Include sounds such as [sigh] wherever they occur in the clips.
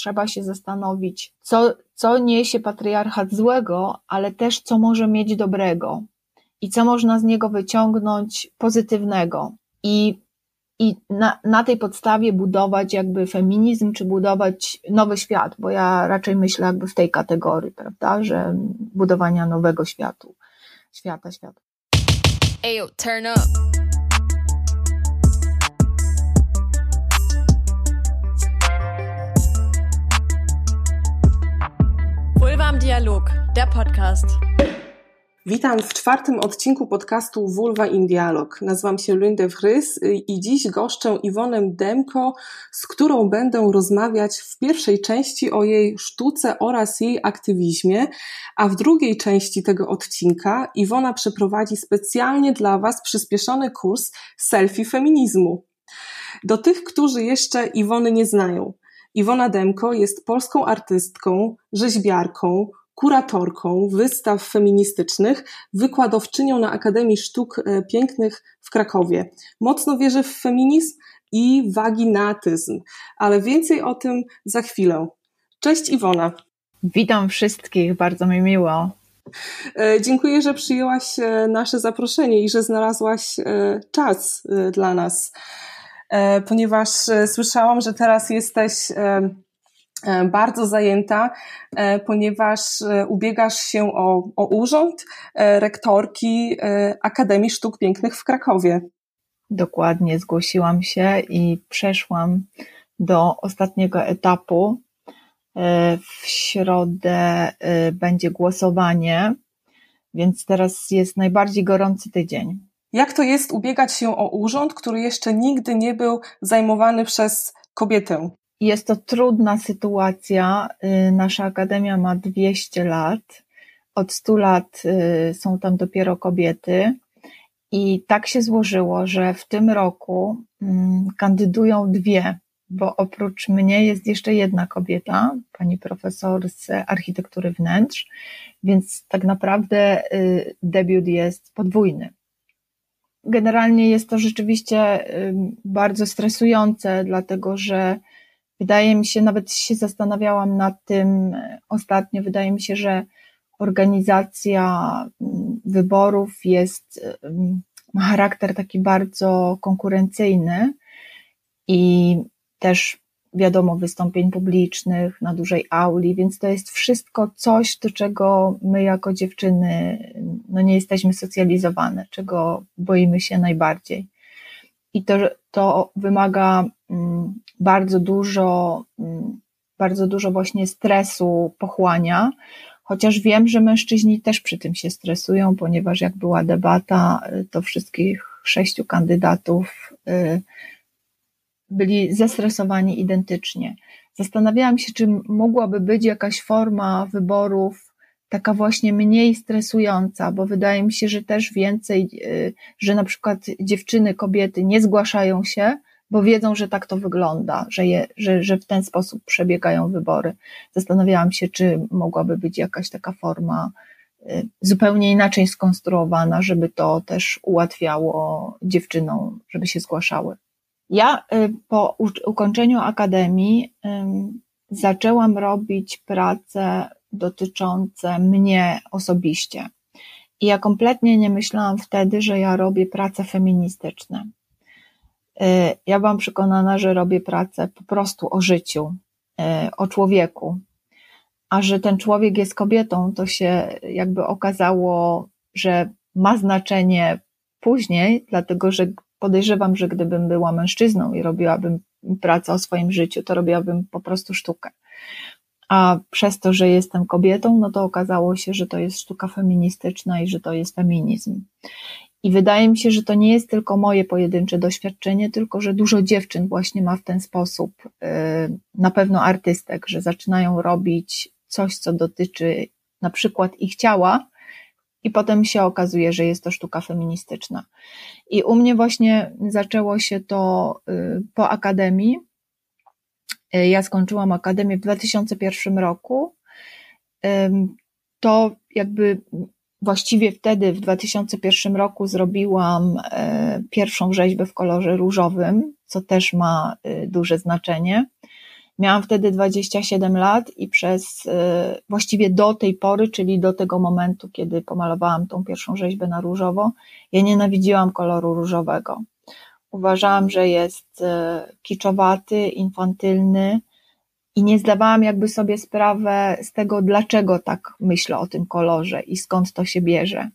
trzeba się zastanowić, co, co niesie patriarchat złego, ale też co może mieć dobrego i co można z niego wyciągnąć pozytywnego. I, i na, na tej podstawie budować jakby feminizm, czy budować nowy świat, bo ja raczej myślę jakby w tej kategorii, prawda, że budowania nowego światu, świata, świata. Turn up. Dialog, der Podcast. Witam w czwartym odcinku podcastu Vulva in Dialog. Nazywam się Lynde Wrys i dziś goszczę Iwonę Demko, z którą będę rozmawiać w pierwszej części o jej sztuce oraz jej aktywizmie, a w drugiej części tego odcinka Iwona przeprowadzi specjalnie dla Was przyspieszony kurs selfie feminizmu. Do tych, którzy jeszcze Iwony nie znają. Iwona Demko jest polską artystką, rzeźbiarką, kuratorką wystaw feministycznych, wykładowczynią na Akademii Sztuk e, Pięknych w Krakowie. Mocno wierzę w feminizm i waginatyzm, ale więcej o tym za chwilę. Cześć Iwona. Witam wszystkich, bardzo mi miło. E, dziękuję, że przyjęłaś e, nasze zaproszenie i że znalazłaś czas dla nas, ponieważ słyszałam, że teraz jesteś bardzo zajęta, e, ponieważ e, ubiegasz się o, o urząd rektorki Akademii Sztuk Pięknych w Krakowie. Dokładnie, zgłosiłam się i przeszłam do ostatniego etapu. W środę będzie głosowanie, więc teraz jest najbardziej gorący tydzień. Jak to jest ubiegać się o urząd, który jeszcze nigdy nie był zajmowany przez kobietę? Jest to trudna sytuacja. Y, nasza akademia ma 200 lat. Od 100 lat y, są tam dopiero kobiety. I tak się złożyło, że w tym roku mm, kandydują dwie, bo oprócz mnie jest jeszcze jedna kobieta, pani profesor z architektury wnętrz, więc tak naprawdę y, debiut jest podwójny. Generalnie jest to rzeczywiście bardzo stresujące, dlatego że Wydaje mi się, nawet się zastanawiałam nad tym ostatnio, wydaje mi się, że organizacja mm, wyborów jest, ma charakter taki bardzo konkurencyjny i też wiadomo, wystąpień publicznych na dużej auli, więc to jest wszystko coś, do czego my jako dziewczyny no nie jesteśmy socjalizowane, czego boimy się najbardziej. I to, to wymaga bardzo dużo, mm, bardzo dużo właśnie stresu pochłania, chociaż wiem, że mężczyźni też przy tym się stresują, ponieważ jak była debata, y, to wszystkich sześciu kandydatów y, byli zestresowani identycznie. Zastanawiałam się, czy mogłaby być jakaś forma wyborów taka właśnie mniej stresująca, bo wydaje mi się, że też więcej, y, że na przykład dziewczyny, kobiety nie zgłaszają się, bo wiedzą, że tak to wygląda, że, je, że, że w ten sposób przebiegają wybory. Zastanawiałam się, czy mogłaby być jakaś taka forma y, zupełnie inaczej skonstruowana, żeby to też ułatwiało dziewczynom, żeby się zgłaszały. Ja y, po ukończeniu akademii zaczęłam robić prace dotyczące mnie osobiście. I ja kompletnie nie myślałam wtedy, że ja robię prace feministyczne. Y, ja byłam przekonana, że robię pracę po prostu o życiu, y, o człowieku. A że ten człowiek jest kobietą, to się jakby okazało, że ma znaczenie później, dlatego że podejrzewam, że gdybym była mężczyzną i robiłabym pracę o swoim życiu, to robiłabym po prostu sztukę. A przez to, że jestem kobietą, no to okazało się, że to jest sztuka feministyczna i że to jest feminizm. I wydaje mi się, że to nie jest tylko moje pojedyncze doświadczenie, tylko że dużo dziewczyn właśnie ma w ten sposób, y, na pewno artystek, że zaczynają robić coś, co dotyczy na przykład ich ciała, i potem się okazuje, że jest to sztuka feministyczna. I u mnie właśnie zaczęło się to y, po akademii. Y, ja skończyłam akademię w 2001 roku. To jakby Właściwie wtedy, w 2001 roku, zrobiłam e, pierwszą rzeźbę w kolorze różowym, co też ma e, duże znaczenie. Miałam wtedy 27 lat i przez y, właściwie do tej pory, czyli do tego momentu, kiedy pomalowałam tą pierwszą rzeźbę na różowo, ja nienawidziłam koloru różowego. Uważałam, że jest kiczowaty, infantylny i nie zdawałam jakby sobie sprawę z tego, dlaczego tak myślę o tym kolorze i skąd to się bierze.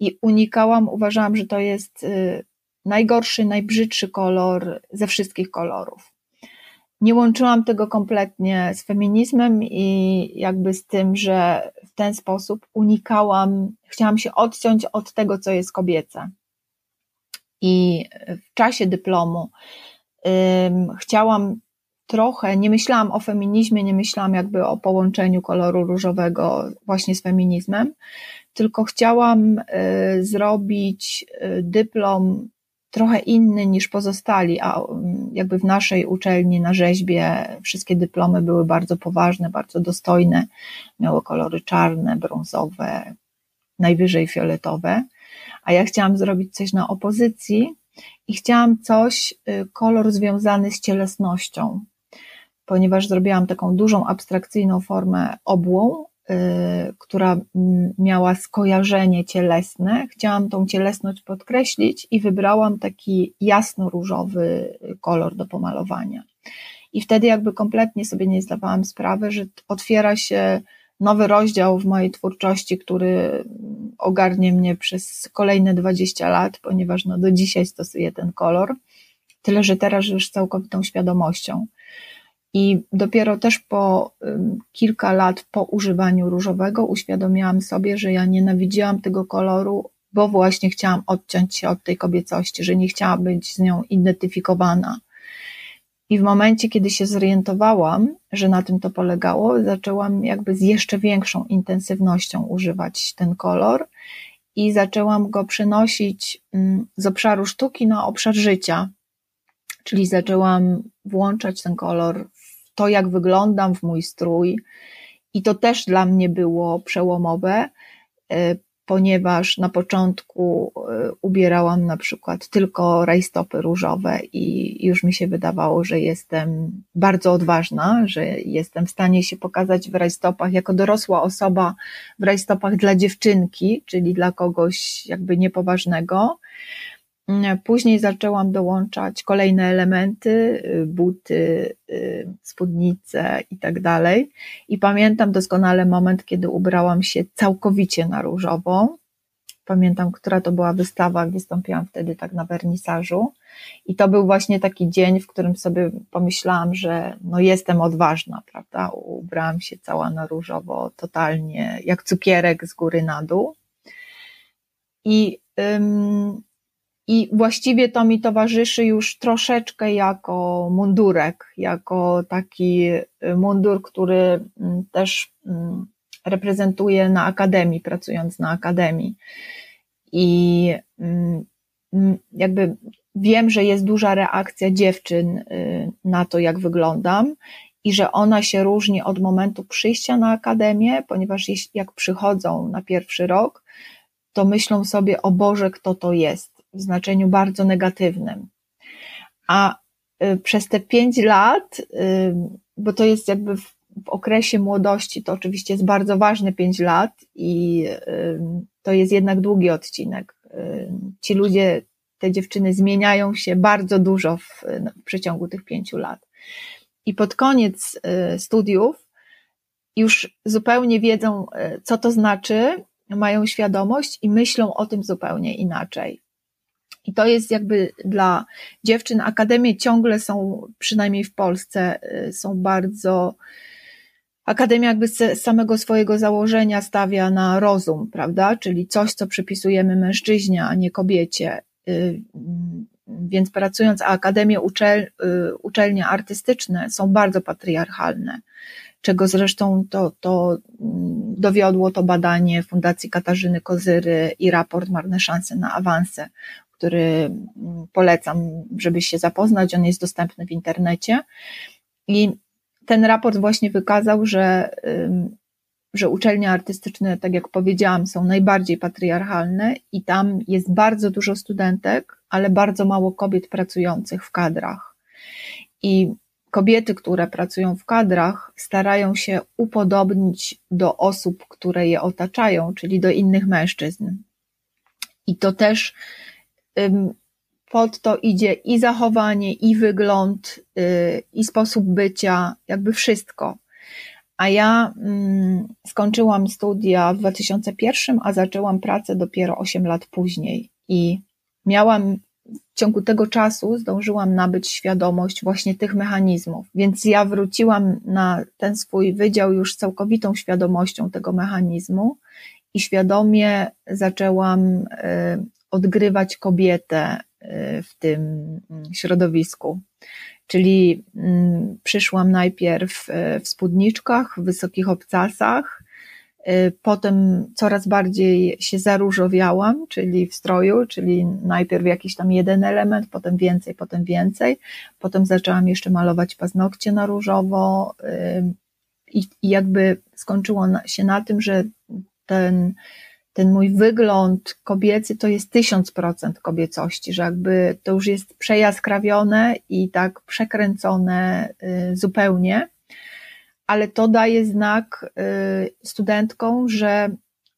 I unikałam, uważałam, że to jest y, najgorszy, najbrzydszy kolor ze wszystkich kolorów nie łączyłam tego kompletnie z feminizmem i jakby z tym, że w ten sposób unikałam, chciałam się odciąć od tego, co jest kobiece. I w czasie dyplomu um, chciałam trochę, nie myślałam o feminizmie, nie myślałam jakby o połączeniu koloru różowego właśnie z feminizmem, tylko chciałam y, zrobić y, dyplom trochę inny niż pozostali, a mm, jakby w naszej uczelni na rzeźbie wszystkie dyplomy były bardzo poważne, bardzo dostojne, miały kolory czarne, brązowe, najwyżej fioletowe, a ja chciałam zrobić coś na opozycji i chciałam coś, y, kolor związany z cielesnością, ponieważ zrobiłam taką dużą abstrakcyjną formę obłą, Y, która miała skojarzenie cielesne. Chciałam tą cielesność podkreślić i wybrałam taki jasno-różowy kolor do pomalowania. I wtedy jakby kompletnie sobie nie zdawałam sprawy, że otwiera się nowy rozdział w mojej twórczości, który ogarnie mnie przez kolejne 20 lat, ponieważ no do dzisiaj stosuję ten kolor. Tyle, że teraz już z całkowitą świadomością. I dopiero też po kilka lat po używaniu różowego uświadomiłam sobie, że ja nienawidziłam tego koloru, bo właśnie chciałam odciąć się od tej kobiecości, że nie chciałam być z nią identyfikowana. I w momencie, kiedy się zorientowałam, że na tym to polegało, zaczęłam jakby z jeszcze większą intensywnością używać ten kolor i zaczęłam go przenosić z obszaru sztuki na obszar życia. Czyli zaczęłam włączać ten kolor to, jak wyglądam, w mój strój. I to też dla mnie było przełomowe, e, ponieważ na początku e, ubierałam na przykład tylko rajstopy różowe i już mi się wydawało, że jestem bardzo odważna, że jestem w stanie się pokazać w rajstopach jako dorosła osoba w rajstopach dla dziewczynki, czyli dla kogoś jakby niepoważnego. Później zaczęłam dołączać kolejne elementy, y, buty, y, spódnice i tak dalej. I pamiętam doskonale moment, kiedy ubrałam się całkowicie na różowo. Pamiętam, która to była wystawa, wystąpiłam wtedy tak na wernisażu. I to był właśnie taki dzień, w którym sobie pomyślałam, że no jestem odważna, prawda? Ubrałam się cała na różowo, totalnie jak cukierek z góry na dół. I ym, i właściwie to mi towarzyszy już troszeczkę jako mundurek, jako taki y, mundur, który mm, też mm, reprezentuje na akademii, pracując na akademii. I mm, jakby wiem, że jest duża reakcja dziewczyn y, na to, jak wyglądam i że ona się różni od momentu przyjścia na akademię, ponieważ jak przychodzą na pierwszy rok, to myślą sobie, o Boże, kto to jest w znaczeniu bardzo negatywnym. A y, przez te pięć lat, y, bo to jest jakby w, w okresie młodości, to oczywiście jest bardzo ważne pięć lat i y, to jest jednak długi odcinek. Ci ludzie, te dziewczyny zmieniają się bardzo dużo w, w przeciągu tych pięciu lat. I pod koniec studiów już zupełnie wiedzą, co to znaczy, mają świadomość i myślą o tym zupełnie inaczej. I to jest jakby dla dziewczyn, akademie ciągle są, przynajmniej w Polsce, y, są bardzo. Akademia jakby z samego swojego założenia stawia na rozum, prawda? Czyli coś, co przypisujemy mężczyźnie, a nie kobiecie. Y, więc pracując, a akademie uczel, y, uczelnie artystyczne są bardzo patriarchalne, czego zresztą to, to mm, dowiodło to badanie Fundacji Katarzyny Kozyry i raport Marne szanse na awanse, który mm, polecam, żeby się zapoznać. On jest dostępny w internecie. I ten raport właśnie wykazał, że, że uczelnie artystyczne, tak jak powiedziałam, są najbardziej patriarchalne i tam jest bardzo dużo studentek, ale bardzo mało kobiet pracujących w kadrach. I kobiety, które pracują w kadrach, starają się upodobnić do osób, które je otaczają, czyli do innych mężczyzn. I to też pod to idzie i zachowanie, i wygląd, y, i sposób bycia, jakby wszystko. A ja mm, skończyłam studia w 2001, a zaczęłam pracę dopiero 8 lat później. I miałam w ciągu tego czasu zdążyłam nabyć świadomość właśnie tych mechanizmów. Więc ja wróciłam na ten swój wydział już całkowitą świadomością tego mechanizmu i świadomie zaczęłam y, odgrywać kobietę y, w tym mm, środowisku. Czyli mm, przyszłam najpierw y, w spódniczkach, w wysokich obcasach, Y, potem coraz bardziej się zaróżowiałam, czyli w stroju, czyli najpierw jakiś tam jeden element, potem więcej, potem więcej. Potem zaczęłam jeszcze malować paznokcie na różowo i, i jakby skończyło się na tym, że ten, ten mój wygląd kobiecy to jest tysiąc procent kobiecości, że jakby to już jest przejaskrawione i tak przekręcone y, zupełnie ale to daje znak y, studentkom, że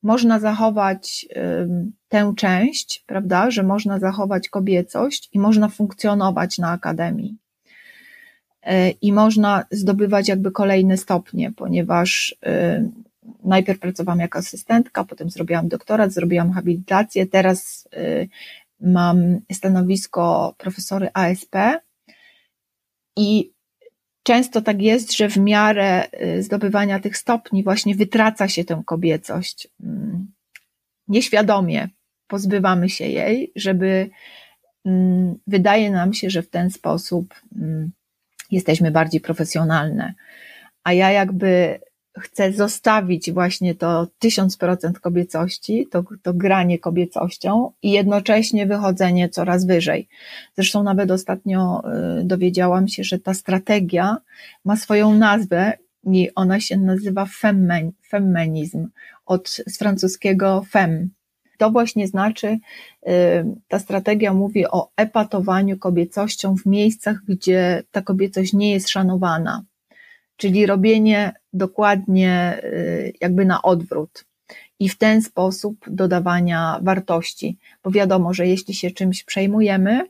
można zachować tę część, prawda, że można zachować kobiecość i można funkcjonować na akademii. Y, I można zdobywać jakby kolejne stopnie, ponieważ najpierw pracowałam jako asystentka, potem zrobiłam doktorat, zrobiłam habilitację, teraz mam stanowisko profesory ASP i często tak jest, że w miarę y, zdobywania tych stopni właśnie wytraca się tę kobiecość. Mm, nieświadomie pozbywamy się jej, żeby mm, wydaje nam się, że w ten sposób mm, jesteśmy bardziej profesjonalne. A ja jakby chcę zostawić właśnie to tysiąc procent kobiecości, to, to granie kobiecością i jednocześnie wychodzenie coraz wyżej. Zresztą nawet ostatnio y, dowiedziałam się, że ta strategia ma swoją nazwę i ona się nazywa femmen, femmenizm, od z francuskiego femme. To właśnie znaczy, y, ta strategia mówi o epatowaniu kobiecością w miejscach, gdzie ta kobiecość nie jest szanowana czyli robienie dokładnie y, jakby na odwrót i w ten sposób dodawania wartości, bo wiadomo, że jeśli się czymś przejmujemy,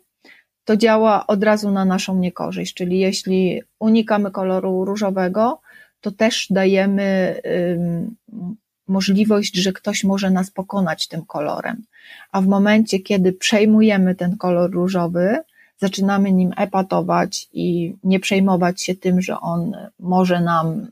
to działa od razu na naszą niekorzyść, czyli jeśli unikamy koloru różowego, to też dajemy możliwość, że ktoś może nas pokonać tym kolorem. A w momencie, kiedy przejmujemy ten kolor różowy, zaczynamy nim epatować i nie przejmować się tym, że on może nam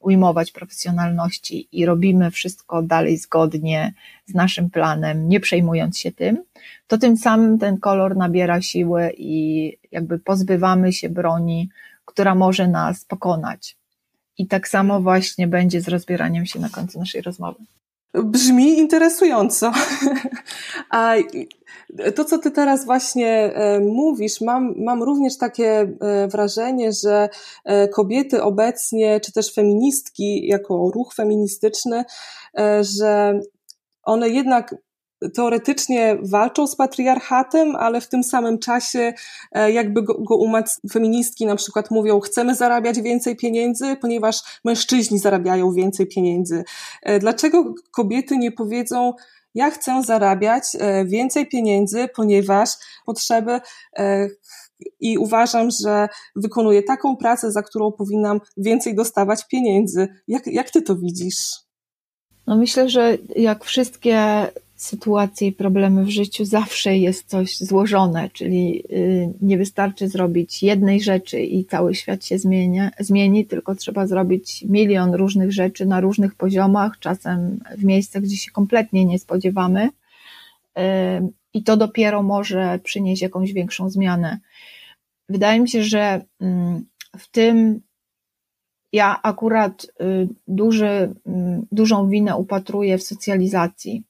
ujmować profesjonalności i robimy wszystko dalej zgodnie z naszym planem, nie przejmując się tym, to tym samym ten kolor nabiera siły i jakby pozbywamy się broni, która może nas pokonać. I tak samo właśnie będzie z rozbieraniem się na końcu naszej rozmowy. Brzmi interesująco. [laughs] A to, co ty teraz właśnie e, mówisz, mam, mam również takie e, wrażenie, że e, kobiety obecnie, czy też feministki, jako ruch feministyczny, że one jednak teoretycznie walczą z patriarchatem, ale w tym samym czasie e, jakby go, go feministki na przykład mówią, chcemy zarabiać więcej pieniędzy, ponieważ mężczyźni zarabiają więcej pieniędzy. E, dlaczego kobiety nie powiedzą, ja chcę zarabiać e, więcej pieniędzy, ponieważ potrzeby i uważam, że wykonuję taką pracę, za którą powinnam więcej dostawać pieniędzy. Jak, jak ty to widzisz? No myślę, że jak wszystkie sytuacje i problemy w życiu zawsze jest coś złożone, czyli y, nie wystarczy zrobić jednej rzeczy i cały świat się zmienia, zmieni, tylko trzeba zrobić milion różnych rzeczy na różnych poziomach, czasem w miejscach, gdzie się kompletnie nie spodziewamy. Y, I to dopiero może przynieść jakąś większą zmianę. Wydaje mi się, że mm, w tym ja akurat y, duży, mm, dużą winę upatruję w socjalizacji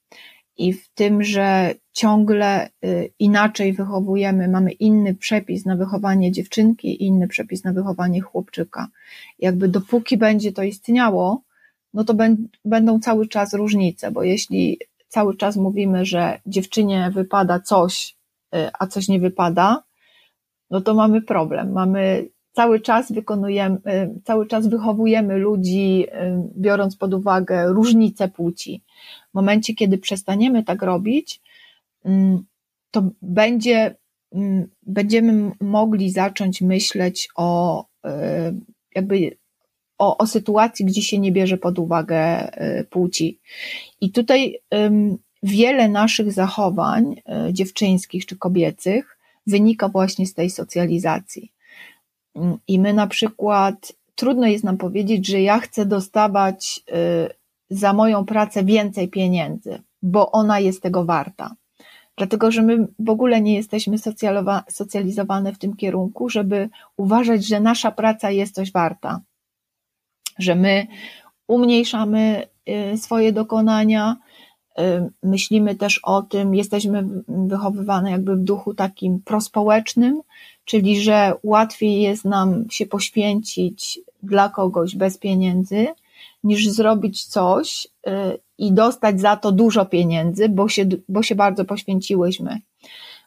i w tym, że ciągle y, inaczej wychowujemy, mamy inny przepis na wychowanie dziewczynki i inny przepis na wychowanie chłopczyka. Jakby dopóki będzie to istniało, no to będą cały czas różnice, bo jeśli cały czas mówimy, że dziewczynie wypada coś, y, a coś nie wypada, no to mamy problem. Mamy cały czas wykonujemy, cały czas wychowujemy ludzi, biorąc pod uwagę różnice płci. W momencie, kiedy przestaniemy tak robić, to będzie, będziemy mogli zacząć myśleć o jakby o, o sytuacji, gdzie się nie bierze pod uwagę płci. I tutaj wiele naszych zachowań dziewczyńskich czy kobiecych wynika właśnie z tej socjalizacji. I my na przykład, trudno jest nam powiedzieć, że ja chcę dostawać za moją pracę więcej pieniędzy, bo ona jest tego warta. Dlatego, że my w ogóle nie jesteśmy socjalizowane w tym kierunku, żeby uważać, że nasza praca jest coś warta, że my umniejszamy y, swoje dokonania, y, myślimy też o tym, jesteśmy wychowywane jakby w duchu takim prospołecznym, czyli że łatwiej jest nam się poświęcić dla kogoś bez pieniędzy, niż zrobić coś y, i dostać za to dużo pieniędzy, bo się, bo się bardzo poświęciłyśmy.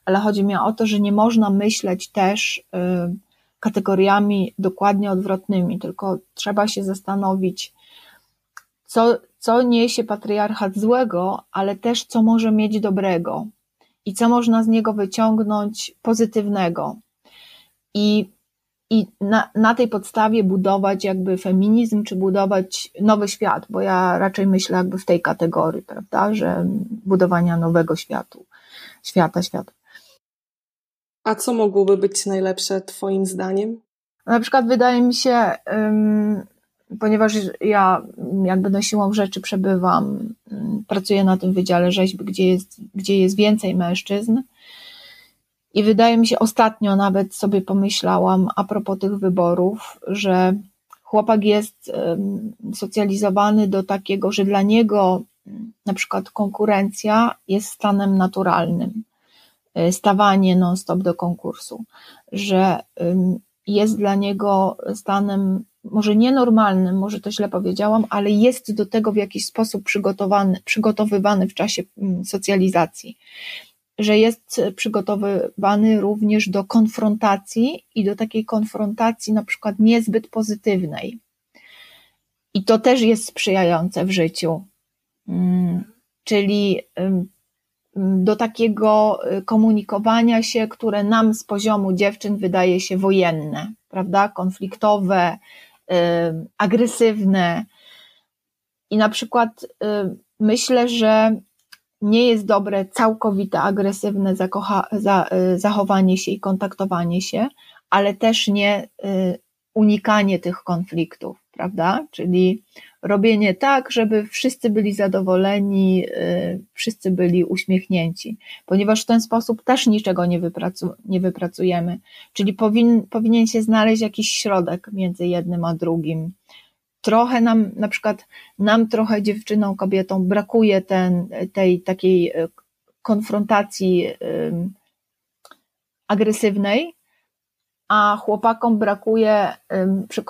Ale chodzi mi o to, że nie można myśleć też y, kategoriami dokładnie odwrotnymi, tylko trzeba się zastanowić, co, co niesie patriarchat złego, ale też co może mieć dobrego i co można z niego wyciągnąć pozytywnego i, i na, na tej podstawie budować jakby feminizm, czy budować nowy świat, bo ja raczej myślę jakby w tej kategorii, prawda, że budowania nowego światu, świata, świata. A co mogłoby być najlepsze Twoim zdaniem? Na przykład wydaje mi się, ponieważ ja jakby na siłą rzeczy przebywam, pracuję na tym wydziale rzeźby, gdzie jest, gdzie jest więcej mężczyzn, i wydaje mi się, ostatnio nawet sobie pomyślałam a propos tych wyborów, że chłopak jest socjalizowany do takiego, że dla niego na przykład konkurencja jest stanem naturalnym. E, stawanie non-stop do konkursu, że jest dla niego stanem może nienormalnym, może to źle powiedziałam, ale jest do tego w jakiś sposób przygotowany, przygotowywany w czasie socjalizacji że jest przygotowywany również do konfrontacji i do takiej konfrontacji na przykład niezbyt pozytywnej. I to też jest sprzyjające w życiu. Mm, czyli do takiego y, komunikowania się, które nam z poziomu dziewczyn wydaje się wojenne, prawda? Konfliktowe, agresywne. I na przykład y, myślę, że nie jest dobre całkowite agresywne zakocha, za, y, zachowanie się i kontaktowanie się, ale też nie y, unikanie tych konfliktów, prawda? Czyli robienie tak, żeby wszyscy byli zadowoleni, y, wszyscy byli uśmiechnięci, ponieważ w ten sposób też niczego nie, wypracu, nie wypracujemy. Czyli powin, powinien się znaleźć jakiś środek między jednym a drugim trochę nam, na przykład nam trochę dziewczynom, kobietom brakuje ten, tej takiej e, konfrontacji agresywnej, a chłopakom brakuje przy,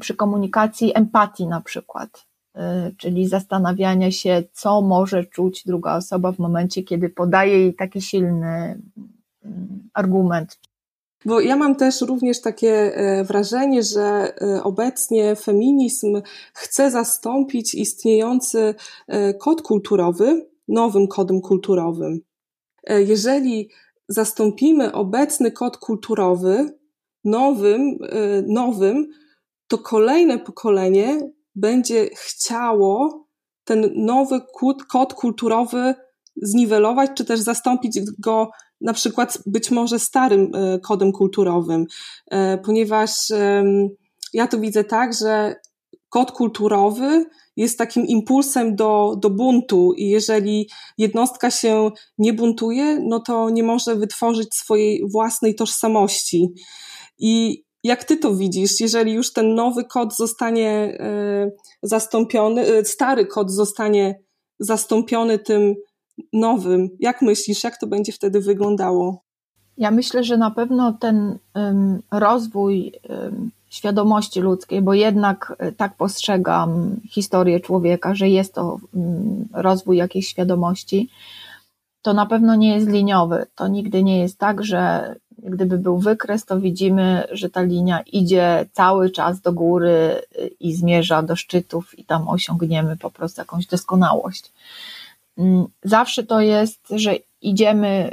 przy komunikacji empatii na przykład, e, czyli zastanawiania się, co może czuć druga osoba w momencie, kiedy podaje jej taki silny argument bo ja mam też również takie e, wrażenie, że e, obecnie feminizm chce zastąpić istniejący e, kod kulturowy nowym kodem kulturowym. Jeżeli zastąpimy obecny kod kulturowy nowym, nowym, to kolejne pokolenie będzie chciało ten nowy kod kulturowy zniwelować, czy też zastąpić go na przykład być może starym e, kodem kulturowym, e, ponieważ ja to widzę tak, że kod kulturowy jest takim impulsem do, do buntu i jeżeli jednostka się nie buntuje, no to nie może wytworzyć swojej własnej tożsamości. I jak ty to widzisz, jeżeli już ten nowy kod zostanie e, zastąpiony, stary kod zostanie zastąpiony tym nowym. Jak myślisz, jak to będzie wtedy wyglądało? Ja myślę, że na pewno ten um, rozwój um, świadomości ludzkiej, bo jednak e, tak postrzegam historię człowieka, że jest to um, rozwój jakiejś świadomości, to na pewno nie jest liniowy. To nigdy nie jest tak, że gdyby był wykres, to widzimy, że ta linia idzie cały czas do góry i zmierza do szczytów, i tam osiągniemy po prostu jakąś doskonałość. Mm, zawsze to jest, że idziemy,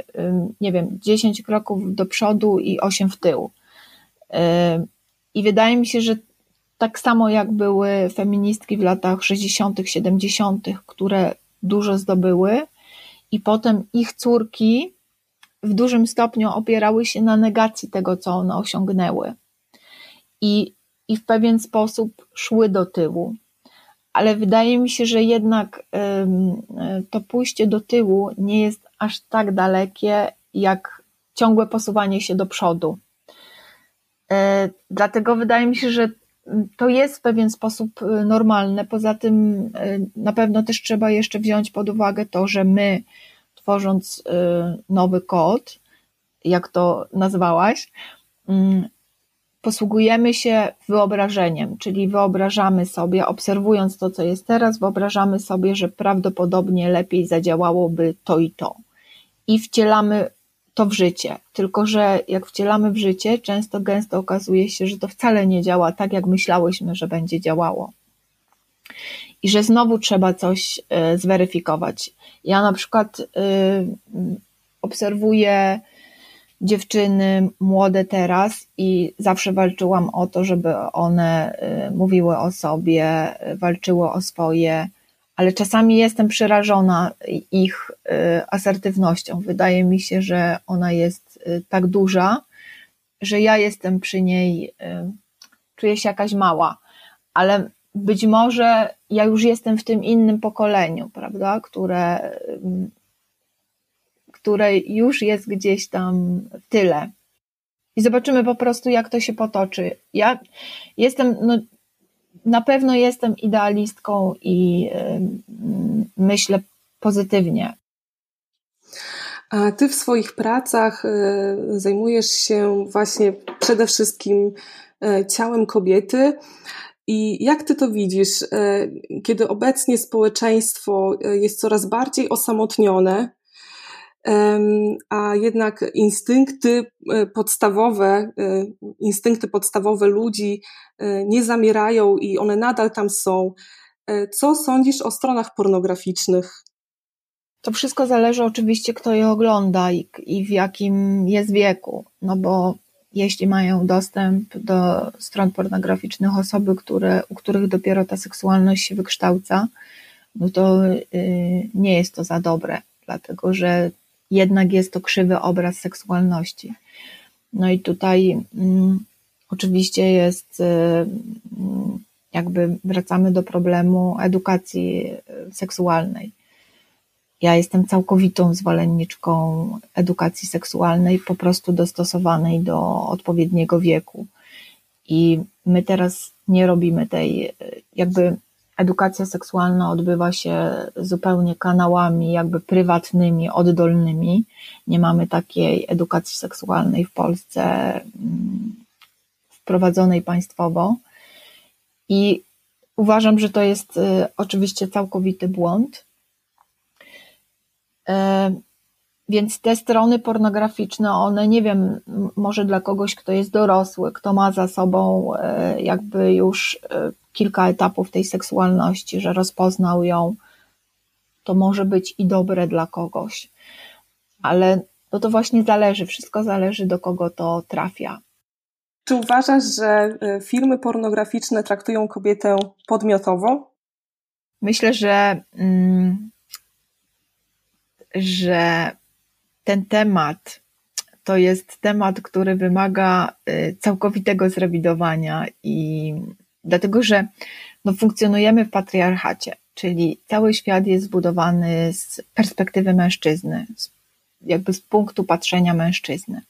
nie wiem, 10 kroków do przodu i 8 w tył. I wydaje mi się, że tak samo jak były feministki w latach 60., 70., które dużo zdobyły, i potem ich córki w dużym stopniu opierały się na negacji tego, co one osiągnęły. I, i w pewien sposób szły do tyłu. Ale wydaje mi się, że jednak to pójście do tyłu nie jest aż tak dalekie, jak ciągłe posuwanie się do przodu. E, dlatego wydaje mi się, że to jest w pewien sposób y, normalne. Poza tym y, na pewno też trzeba jeszcze wziąć pod uwagę to, że my tworząc nowy kod, jak to nazwałaś, mm, posługujemy się wyobrażeniem, czyli wyobrażamy sobie, obserwując to, co jest teraz, wyobrażamy sobie, że prawdopodobnie lepiej zadziałałoby to i to. I wcielamy to w życie. Tylko, że jak wcielamy w życie, często gęsto okazuje się, że to wcale nie działa tak, jak myślałyśmy, że będzie działało. I że znowu trzeba coś e, zweryfikować. Ja na przykład y, obserwuję dziewczyny młode teraz i zawsze walczyłam o to, żeby one y, mówiły o sobie, walczyły o swoje, ale czasami jestem przerażona ich y, asertywnością. Wydaje mi się, że ona jest tak duża, że ja jestem przy niej, czuję się jakaś mała, ale być może ja już jestem w tym innym pokoleniu, prawda, które, które już jest gdzieś tam tyle. I zobaczymy po prostu, jak to się potoczy. Ja jestem, no, na pewno jestem idealistką i myślę pozytywnie. A ty w swoich pracach e, zajmujesz się właśnie przede wszystkim e, ciałem kobiety. I jak ty to widzisz, e, kiedy obecnie społeczeństwo jest coraz bardziej osamotnione, a jednak instynkty e, podstawowe, instynkty podstawowe ludzi nie zamierają i one nadal tam są. Co sądzisz o stronach pornograficznych? To wszystko zależy oczywiście, kto je ogląda i, i w jakim jest wieku. No bo jeśli mają dostęp do stron pornograficznych osoby, które, u których dopiero ta seksualność się wykształca, no to y, nie jest to za dobre, dlatego że jednak jest to krzywy obraz seksualności. No i tutaj mm, oczywiście jest, y, mm, jakby wracamy do problemu edukacji y, seksualnej. Ja jestem całkowitą zwolenniczką edukacji seksualnej, po prostu dostosowanej do odpowiedniego wieku. I my teraz nie robimy tej, jakby edukacja seksualna odbywa się zupełnie kanałami jakby prywatnymi, oddolnymi. Nie mamy takiej edukacji seksualnej w Polsce mm, wprowadzonej państwowo. I uważam, że to jest y, oczywiście całkowity błąd E, więc te strony pornograficzne, one nie wiem, może dla kogoś, kto jest dorosły, kto ma za sobą e, jakby już e, kilka etapów tej seksualności, że rozpoznał ją, to może być i dobre dla kogoś. Ale no to właśnie zależy, wszystko zależy do kogo to trafia. Czy uważasz, że filmy pornograficzne traktują kobietę podmiotowo? Myślę, że. Mm, że ten temat to jest temat, który wymaga y, całkowitego zrewidowania i dlatego, że no, funkcjonujemy w patriarchacie, czyli cały świat jest zbudowany z perspektywy mężczyzny, jakby z punktu patrzenia mężczyzny.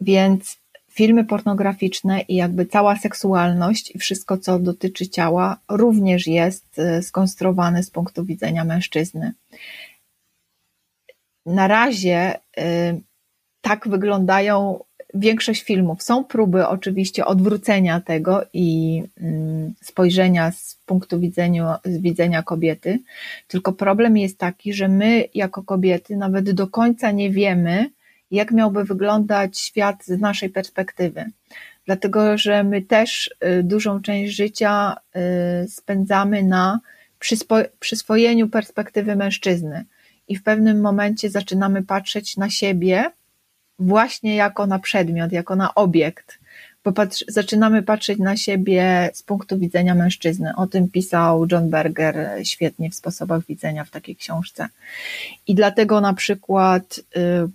Więc filmy pornograficzne i jakby cała seksualność i wszystko, co dotyczy ciała, również jest y, skonstruowane z punktu widzenia mężczyzny na razie y, tak wyglądają większość filmów. Są próby oczywiście odwrócenia tego i mm, spojrzenia z punktu widzenia, z widzenia kobiety, tylko problem jest taki, że my jako kobiety nawet do końca nie wiemy, jak miałby wyglądać świat z naszej perspektywy. Dlatego, że my też y, dużą część życia y, spędzamy na przyswojeniu perspektywy mężczyzny i w pewnym momencie zaczynamy patrzeć na siebie właśnie jako na przedmiot, jako na obiekt, bo zaczynamy patrzeć na siebie z punktu widzenia mężczyzny. O tym pisał John Berger świetnie w sposobach widzenia w takiej książce. I dlatego na przykład y,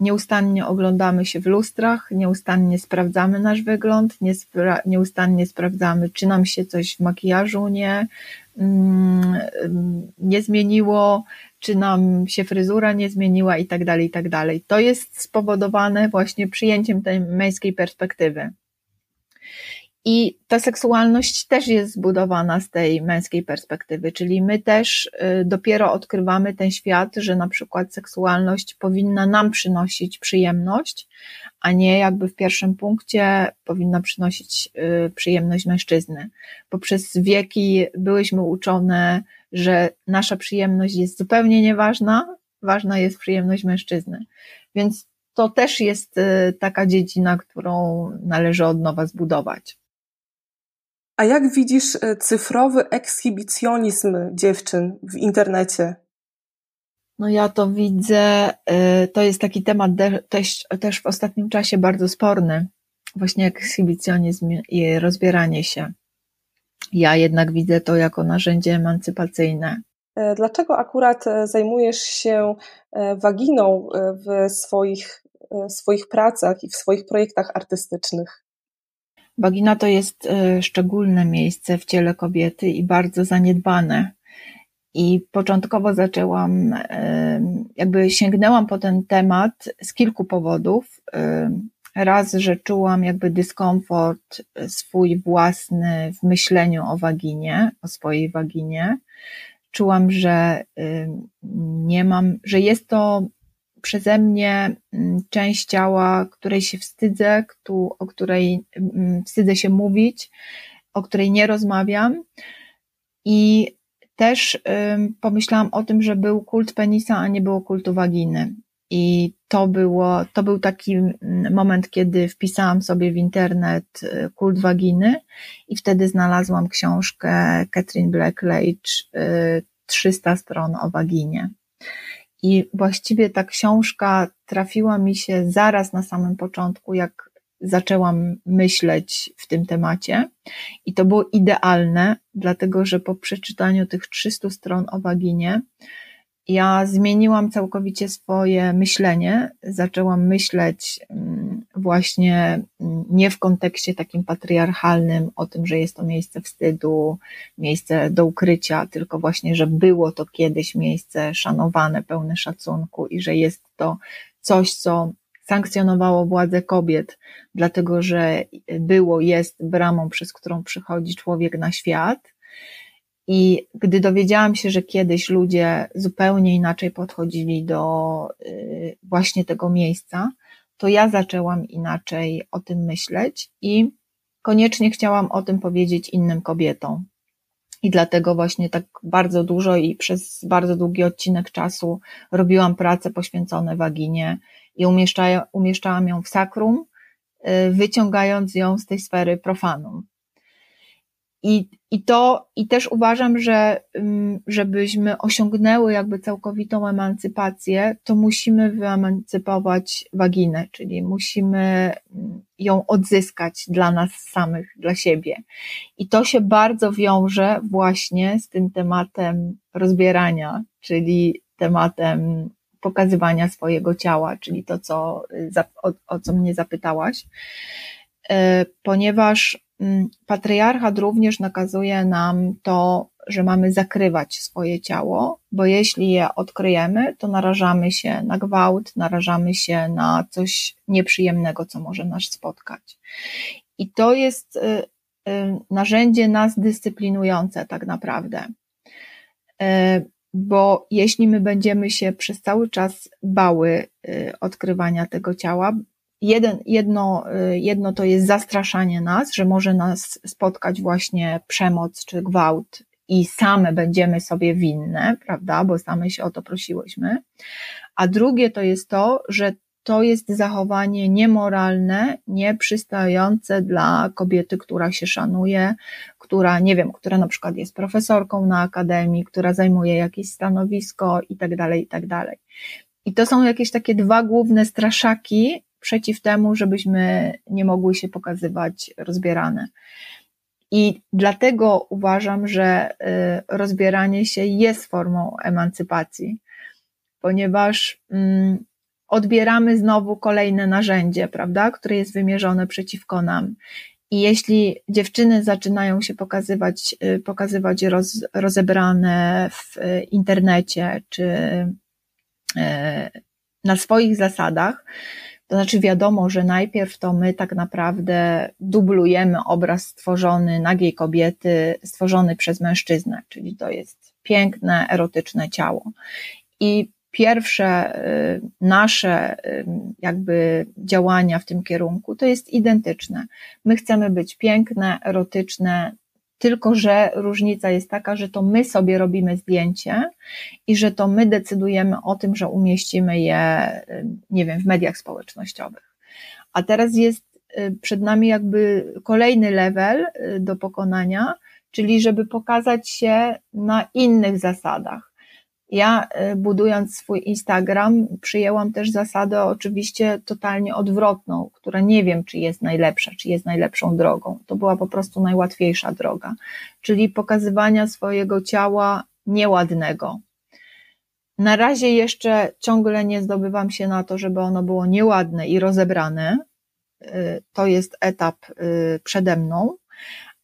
nieustannie oglądamy się w lustrach, nieustannie sprawdzamy nasz wygląd, nieustannie sprawdzamy, czy nam się coś w makijażu nie, nie zmieniło, czy nam się fryzura nie zmieniła i tak dalej, i tak dalej. To jest spowodowane właśnie przyjęciem tej męskiej perspektywy. I ta seksualność też jest zbudowana z tej męskiej perspektywy, czyli my też y, dopiero odkrywamy ten świat, że na przykład seksualność powinna nam przynosić przyjemność, a nie jakby w pierwszym punkcie powinna przynosić y, przyjemność mężczyzny. Bo przez wieki byłyśmy uczone, że nasza przyjemność jest zupełnie nieważna, ważna jest przyjemność mężczyzny. Więc to też jest y, taka dziedzina, którą należy od nowa zbudować. A jak widzisz e, cyfrowy ekshibicjonizm dziewczyn w internecie? No ja to widzę, e, to jest taki temat też, też w ostatnim czasie bardzo sporny. Właśnie ekshibicjonizm i rozbieranie się. Ja jednak widzę to jako narzędzie emancypacyjne. E, dlaczego akurat zajmujesz się waginą w swoich, swoich pracach i w swoich projektach artystycznych? Wagina to jest e, szczególne miejsce w ciele kobiety i bardzo zaniedbane. I początkowo zaczęłam, e, jakby sięgnęłam po ten temat z kilku powodów. E, raz, że czułam jakby dyskomfort swój własny w myśleniu o waginie, o swojej waginie. Czułam, że nie mam, że jest to przeze mnie mm, część ciała, której się wstydzę, o której mm, wstydzę się mówić, o której nie rozmawiam. I też pomyślałam o tym, że był kult penisa, a nie było kultu waginy. I to było, to był taki mm, moment, kiedy wpisałam sobie w internet y, kult waginy i wtedy znalazłam książkę Catherine Blackledge 300 y, stron o waginie. I właściwie ta książka trafiła mi się zaraz na samym początku, jak zaczęłam myśleć w tym temacie. I to było idealne, dlatego że po przeczytaniu tych 300 stron o waginie, ja zmieniłam całkowicie swoje myślenie. Zaczęłam myśleć mm, właśnie mm, nie w kontekście takim patriarchalnym, o tym, że jest to miejsce wstydu, miejsce do ukrycia, tylko właśnie, że było to kiedyś miejsce szanowane, pełne szacunku i że jest to coś, co sankcjonowało władzę kobiet, dlatego że było, jest bramą, przez którą przychodzi człowiek na świat i gdy dowiedziałam się, że kiedyś ludzie zupełnie inaczej podchodzili do y, właśnie tego miejsca, to ja zaczęłam inaczej o tym myśleć i koniecznie chciałam o tym powiedzieć innym kobietom. I dlatego właśnie tak bardzo dużo i przez bardzo długi odcinek czasu robiłam prace poświęcone waginie i umieszczałam ją w sakrum, y, wyciągając ją z tej sfery profanum. I, i to, i też uważam, że mm, żebyśmy osiągnęły jakby całkowitą emancypację, to musimy wyemancypować waginę, czyli musimy mm, ją odzyskać dla nas samych, dla siebie. I to się bardzo wiąże właśnie z tym tematem rozbierania, czyli tematem pokazywania swojego ciała, czyli to, co, o, o co mnie zapytałaś, ponieważ Mm, patriarchat również nakazuje nam to, że mamy zakrywać swoje ciało, bo jeśli je odkryjemy, to narażamy się na gwałt, narażamy się na coś nieprzyjemnego, co może nas spotkać. I to jest y, y, narzędzie nas dyscyplinujące tak naprawdę. Y, bo jeśli my będziemy się przez cały czas bały odkrywania tego ciała, jeden, jedno, y, jedno to jest zastraszanie nas, że może nas spotkać właśnie przemoc czy gwałt i same będziemy sobie winne, prawda, bo same się o to prosiłyśmy. A drugie to jest to, że to jest zachowanie niemoralne, nieprzystające dla kobiety, która się szanuje, która, nie wiem, która na przykład jest profesorką na akademii, która zajmuje jakieś stanowisko i tak dalej, i tak dalej. I to są jakieś takie dwa główne straszaki przeciw temu, żebyśmy nie mogły się pokazywać rozbierane. I dlatego uważam, że y, rozbieranie się jest formą emancypacji, ponieważ mm, odbieramy znowu kolejne narzędzie, prawda, które jest wymierzone przeciwko nam. I jeśli dziewczyny zaczynają się pokazywać, y, pokazywać roz, rozebrane w internecie czy y, na swoich zasadach, to znaczy wiadomo, że najpierw to my tak naprawdę dublujemy obraz stworzony nagiej kobiety, stworzony przez mężczyznę, czyli to jest piękne, erotyczne ciało. I pierwsze y, nasze y, jakby działania w tym kierunku to jest identyczne. My chcemy być piękne, erotyczne, tylko że różnica jest taka, że to my sobie robimy zdjęcie i że to my decydujemy o tym, że umieścimy je, y, nie wiem, w mediach społecznościowych. A teraz jest przed nami jakby kolejny level do pokonania, czyli żeby pokazać się na innych zasadach ja y, budując swój Instagram przyjęłam też zasadę oczywiście totalnie odwrotną, która nie wiem, czy jest najlepsza, czy jest najlepszą drogą. To była po prostu najłatwiejsza droga, czyli pokazywania swojego ciała nieładnego. Na razie jeszcze ciągle nie zdobywam się na to, żeby ono było nieładne i rozebrane. Y, to jest etap y, przede mną,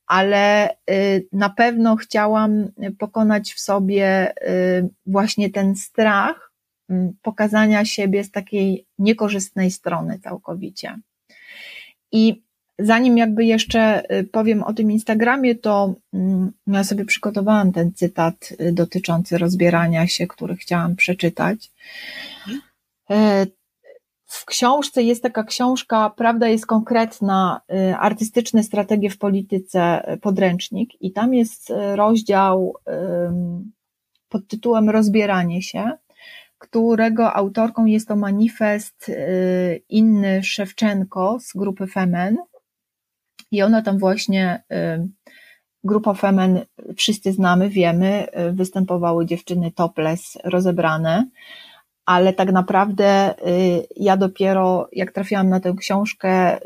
ale y, na pewno chciałam pokonać w sobie y, właśnie ten strach mm, pokazania siebie z takiej niekorzystnej strony całkowicie. I zanim jakby jeszcze y, powiem o tym Instagramie, to mm, ja sobie przygotowałam ten cytat dotyczący rozbierania się, który chciałam przeczytać. W książce jest taka książka, prawda jest konkretna, y, artystyczne strategie w polityce, y, podręcznik, i tam jest y, rozdział pod tytułem Rozbieranie się, którego autorką jest to manifest Inny Szewczenko z grupy Femen. I ona tam właśnie, grupa Femen, wszyscy znamy, wiemy, występowały dziewczyny topless, rozebrane ale tak naprawdę y, ja dopiero jak trafiłam na tę książkę,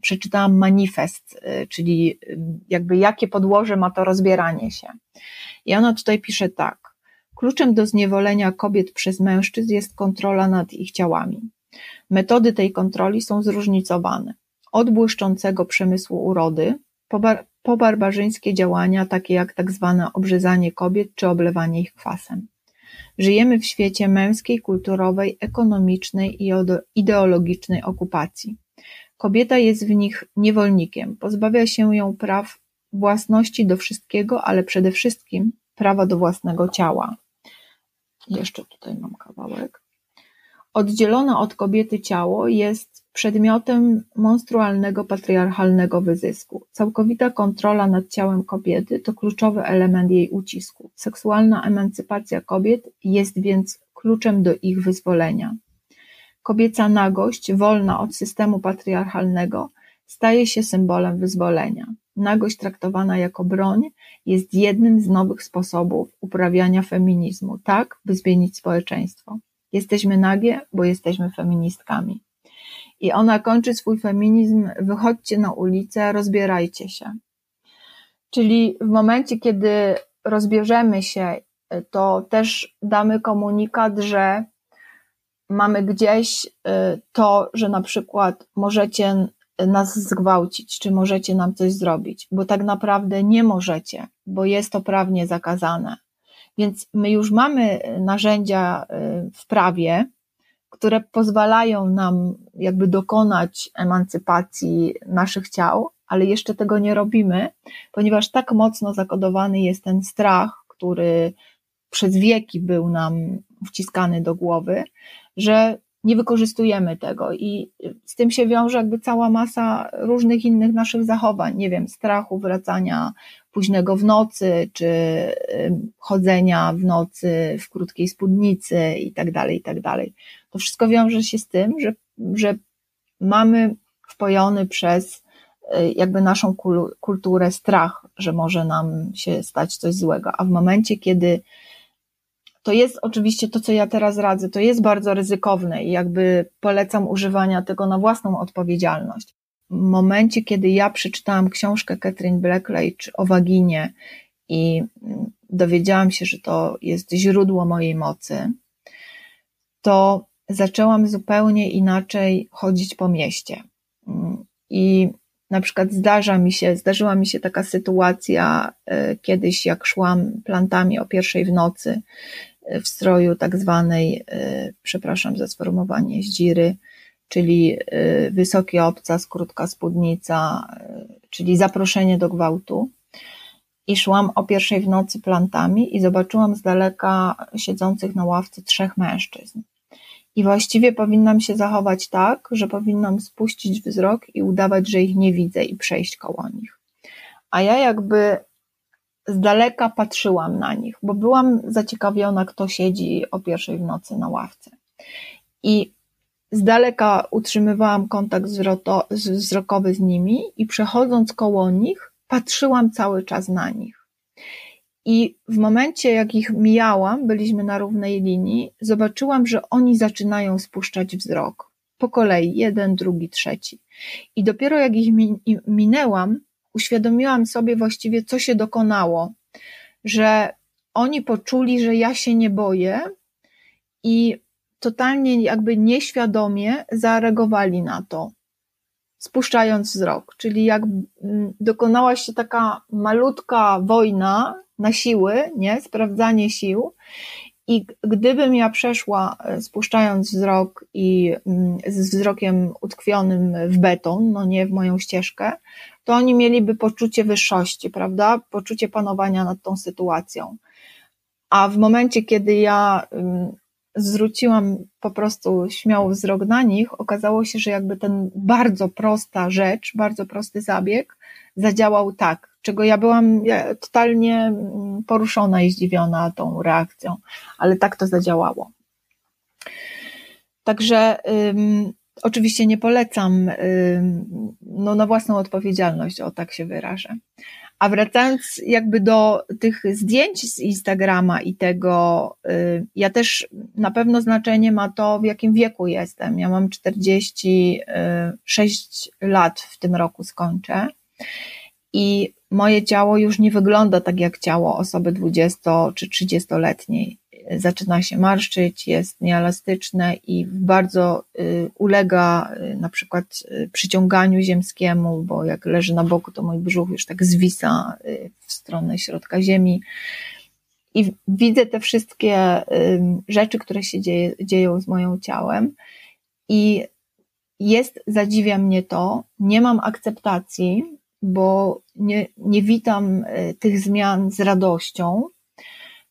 przeczytałam manifest, y, czyli jakby jakie podłoże ma to rozbieranie się. I ona tutaj pisze tak. Kluczem do zniewolenia kobiet przez mężczyzn jest kontrola nad ich ciałami. Metody tej kontroli są zróżnicowane. Od błyszczącego przemysłu urody, po barbarzyńskie działania, takie jak tak zwane obrzezanie kobiet czy oblewanie ich kwasem. Żyjemy w świecie męskiej, kulturowej, ekonomicznej i ideologicznej okupacji. Kobieta jest w nich niewolnikiem, pozbawia się ją praw własności do wszystkiego, ale przede wszystkim prawa do własnego ciała. Jeszcze tutaj mam kawałek. Oddzielone od kobiety ciało jest Przedmiotem monstrualnego patriarchalnego wyzysku, całkowita kontrola nad ciałem kobiety to kluczowy element jej ucisku. Seksualna emancypacja kobiet jest więc kluczem do ich wyzwolenia. Kobieca nagość, wolna od systemu patriarchalnego, staje się symbolem wyzwolenia. Nagość traktowana jako broń jest jednym z nowych sposobów uprawiania feminizmu, tak by zmienić społeczeństwo. Jesteśmy nagie, bo jesteśmy feministkami. I ona kończy swój feminizm, wychodźcie na ulicę, rozbierajcie się. Czyli w momencie, kiedy rozbierzemy się, to też damy komunikat, że mamy gdzieś y, to, że na przykład możecie nas zgwałcić, czy możecie nam coś zrobić, bo tak naprawdę nie możecie, bo jest to prawnie zakazane. Więc my już mamy narzędzia y, w prawie, które pozwalają nam jakby dokonać emancypacji naszych ciał, ale jeszcze tego nie robimy, ponieważ tak mocno zakodowany jest ten strach, który przez wieki był nam wciskany do głowy, że nie wykorzystujemy tego. I z tym się wiąże jakby cała masa różnych innych naszych zachowań, nie wiem, strachu, wracania późnego w nocy, czy chodzenia w nocy w krótkiej spódnicy i tak dalej, i tak dalej. To wszystko wiąże się z tym, że, że mamy wpojony przez y, jakby naszą kulturę strach, że może nam się stać coś złego, a w momencie, kiedy to jest oczywiście to, co ja teraz radzę, to jest bardzo ryzykowne i jakby polecam używania tego na własną odpowiedzialność. W momencie, kiedy ja przeczytałam książkę Catherine Blacklage o waginie i dowiedziałam się, że to jest źródło mojej mocy, to zaczęłam zupełnie inaczej chodzić po mieście. I na przykład zdarza mi się, zdarzyła mi się taka sytuacja e, kiedyś, jak szłam plantami o pierwszej w nocy w stroju tak zwanej, e, przepraszam za sformułowanie, zdziry, czyli e, wysoki obcas, krótka spódnica, e, czyli zaproszenie do gwałtu. I szłam o pierwszej w nocy plantami i zobaczyłam z daleka siedzących na ławce trzech mężczyzn. I właściwie powinnam się zachować tak, że powinnam spuścić wzrok i udawać, że ich nie widzę i przejść koło nich. A ja jakby z daleka patrzyłam na nich, bo byłam zaciekawiona, kto siedzi o pierwszej w nocy na ławce. I z daleka utrzymywałam kontakt wzrokowy z nimi i przechodząc koło nich, patrzyłam cały czas na nich. I w momencie, jak ich mijałam, byliśmy na równej linii, zobaczyłam, że oni zaczynają spuszczać wzrok. Po kolei, jeden, drugi, trzeci. I dopiero jak ich minęłam, uświadomiłam sobie właściwie, co się dokonało, że oni poczuli, że ja się nie boję i totalnie jakby nieświadomie zareagowali na to, spuszczając wzrok. Czyli jak dokonała się taka malutka wojna na siły, nie? Sprawdzanie sił. I gdybym ja przeszła, e, spuszczając wzrok i mm, z wzrokiem utkwionym w beton, no nie w moją ścieżkę, to oni mieliby poczucie wyższości, prawda? Poczucie panowania nad tą sytuacją. A w momencie, kiedy ja zwróciłam po prostu śmiało wzrok na nich, okazało się, że jakby ten bardzo prosta rzecz, bardzo prosty zabieg zadziałał tak, czego ja byłam totalnie poruszona i zdziwiona tą reakcją, ale tak to zadziałało. Także Oczywiście nie polecam no, na własną odpowiedzialność, o tak się wyrażę. A wracając jakby do tych zdjęć z Instagrama i tego, ja też na pewno znaczenie ma to, w jakim wieku jestem. Ja mam 46 lat w tym roku skończę i moje ciało już nie wygląda tak jak ciało osoby 20 czy 30-letniej zaczyna się marszczyć, jest nieelastyczne i bardzo y, ulega y, na przykład y, przyciąganiu ziemskiemu, bo jak leży na boku, to mój brzuch już tak zwisa w stronę środka ziemi. I widzę te wszystkie rzeczy, które się dzieje, dzieją z moim ciałem. I jest, zadziwia mnie to, nie mam akceptacji, bo nie, nie witam tych zmian z radością,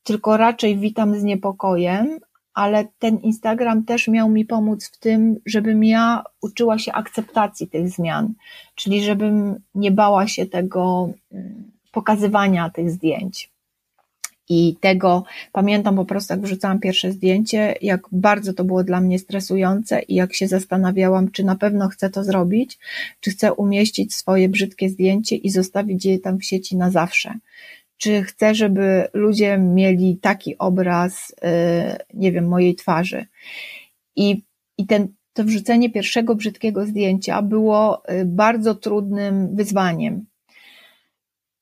tylko raczej witam z niepokojem, ale ten Instagram też miał mi pomóc w tym, żebym ja uczyła się akceptacji tych zmian, czyli żebym nie bała się tego mm, pokazywania tych zdjęć. I tego pamiętam po prostu, jak wrzucałam pierwsze zdjęcie, jak bardzo to było dla mnie stresujące i jak się zastanawiałam, czy na pewno chcę to zrobić, czy chcę umieścić swoje brzydkie zdjęcie i zostawić je tam w sieci na zawsze czy chcę, żeby ludzie mieli taki obraz, y, nie wiem, mojej twarzy. I, i ten, to wrzucenie pierwszego brzydkiego zdjęcia było y, bardzo trudnym wyzwaniem.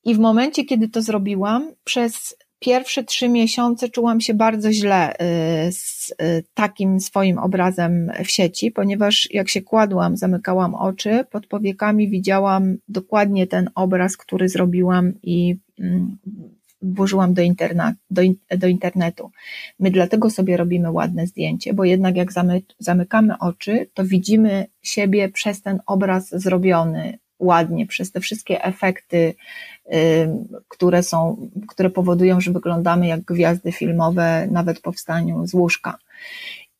I w momencie, kiedy to zrobiłam, przez pierwsze trzy miesiące czułam się bardzo źle y, z takim swoim obrazem w sieci, ponieważ jak się kładłam, zamykałam oczy, pod powiekami widziałam dokładnie ten obraz, który zrobiłam i mm, włożyłam do, interna, do, do internetu. My dlatego sobie robimy ładne zdjęcie, bo jednak jak zamy, zamykamy oczy, to widzimy siebie przez ten obraz zrobiony ładnie, przez te wszystkie efekty, które są, które powodują, że wyglądamy jak gwiazdy filmowe, nawet po wstaniu z łóżka.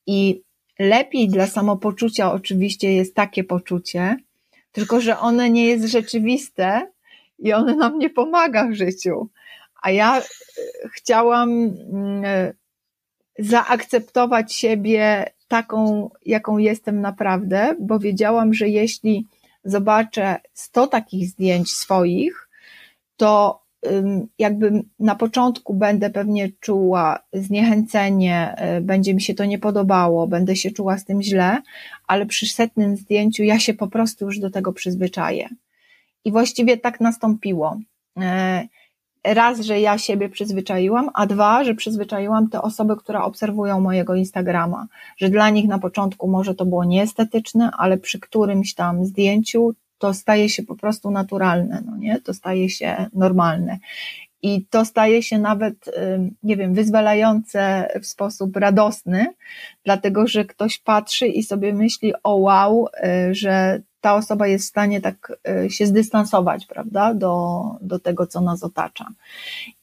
I lepiej dla samopoczucia oczywiście jest takie poczucie, tylko że one nie jest rzeczywiste i one nam nie pomaga w życiu. A ja e, chciałam mm, e, zaakceptować siebie taką, jaką jestem naprawdę, bo wiedziałam, że jeśli zobaczę 100 takich zdjęć swoich, to jakby na początku będę pewnie czuła zniechęcenie, e, będzie mi się to nie podobało, będę się czuła z tym źle, ale przy setnym zdjęciu ja się po prostu już do tego przyzwyczaję. I właściwie tak nastąpiło. E, raz, że ja siebie przyzwyczaiłam, a dwa, że przyzwyczaiłam te osoby, które obserwują mojego Instagrama, że dla nich na początku może to było nieestetyczne, ale przy którymś tam zdjęciu to staje się po prostu naturalne, no nie? To staje się normalne. I to staje się nawet, nie wiem, wyzwalające w sposób radosny, dlatego że ktoś patrzy i sobie myśli, o wow, y, że ta osoba jest w stanie tak y, się zdystansować, prawda, do, do tego, co nas otacza.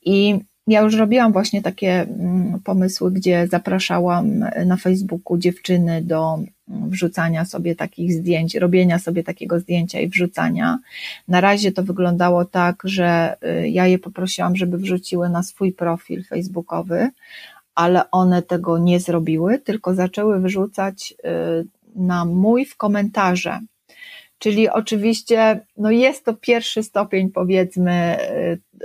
I ja już robiłam właśnie takie mm, pomysły, gdzie zapraszałam na Facebooku dziewczyny do wrzucania sobie takich zdjęć, robienia sobie takiego zdjęcia i wrzucania. Na razie to wyglądało tak, że y, ja je poprosiłam, żeby wrzuciły na swój profil facebookowy, ale one tego nie zrobiły, tylko zaczęły wrzucać y, na mój w komentarze Czyli oczywiście no jest to pierwszy stopień, powiedzmy,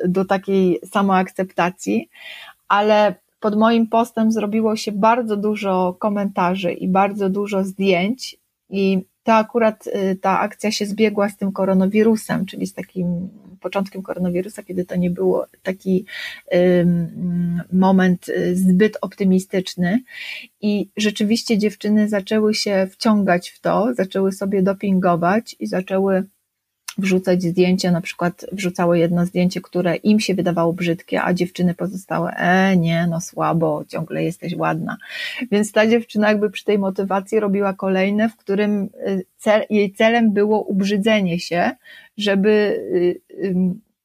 y, do takiej samoakceptacji, ale pod moim postem zrobiło się bardzo dużo komentarzy i bardzo dużo zdjęć, i to akurat y, ta akcja się zbiegła z tym koronawirusem, czyli z takim początkiem koronawirusa, kiedy to nie było taki moment y, zbyt optymistyczny. I rzeczywiście dziewczyny zaczęły się wciągać w to, zaczęły sobie dopingować i zaczęły wrzucać zdjęcia, na przykład wrzucały jedno zdjęcie, które im się wydawało brzydkie, a dziewczyny pozostałe, e, nie, no słabo, ciągle jesteś ładna. Więc ta dziewczyna jakby przy tej motywacji robiła kolejne, w którym y, cel, jej celem było ubrzydzenie się, żeby y,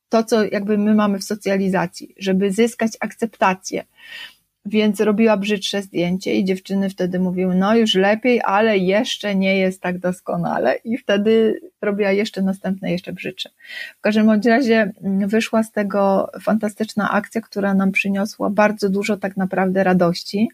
to, co jakby my mamy w socjalizacji, żeby zyskać akceptację więc robiła brzydsze zdjęcie i dziewczyny wtedy mówiły, no już lepiej, ale jeszcze nie jest tak doskonale. I wtedy robiła jeszcze następne, jeszcze brzydsze. W każdym bądź razie mm, wyszła z tego fantastyczna akcja, która nam przyniosła bardzo dużo tak naprawdę radości.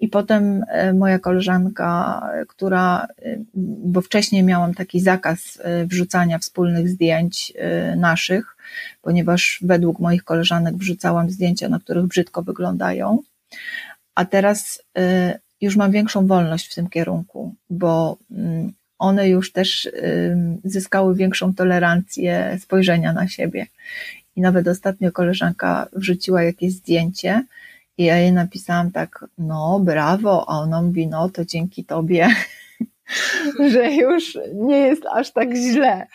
I potem e, moja koleżanka, która, e, bo wcześniej miałam taki zakaz e, wrzucania wspólnych zdjęć naszych, ponieważ według moich koleżanek wrzucałam zdjęcia, na których brzydko wyglądają, a teraz y, już mam większą wolność w tym kierunku, bo mm, one już też y, zyskały większą tolerancję spojrzenia na siebie. I nawet ostatnio koleżanka wrzuciła jakieś zdjęcie i ja jej napisałam tak, no brawo, a ona mówi, no to dzięki tobie, [laughs] że już nie jest aż tak źle.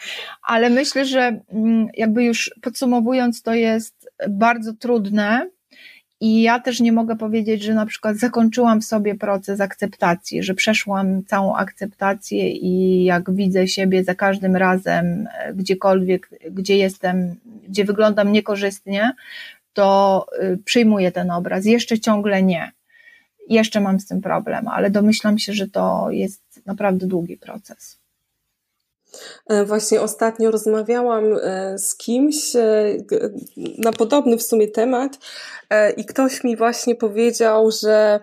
Ale myślę, że mm, jakby już podsumowując, to jest bardzo trudne, i ja też nie mogę powiedzieć, że na przykład zakończyłam sobie proces akceptacji, że przeszłam całą akceptację i jak widzę siebie za każdym razem, e, gdziekolwiek, gdzie jestem, gdzie wyglądam niekorzystnie, to y, przyjmuję ten obraz. Jeszcze ciągle nie. Jeszcze mam z tym problem, ale domyślam się, że to jest naprawdę długi proces. E, właśnie ostatnio rozmawiałam e, z kimś e, na podobny w sumie temat i ktoś mi właśnie powiedział, że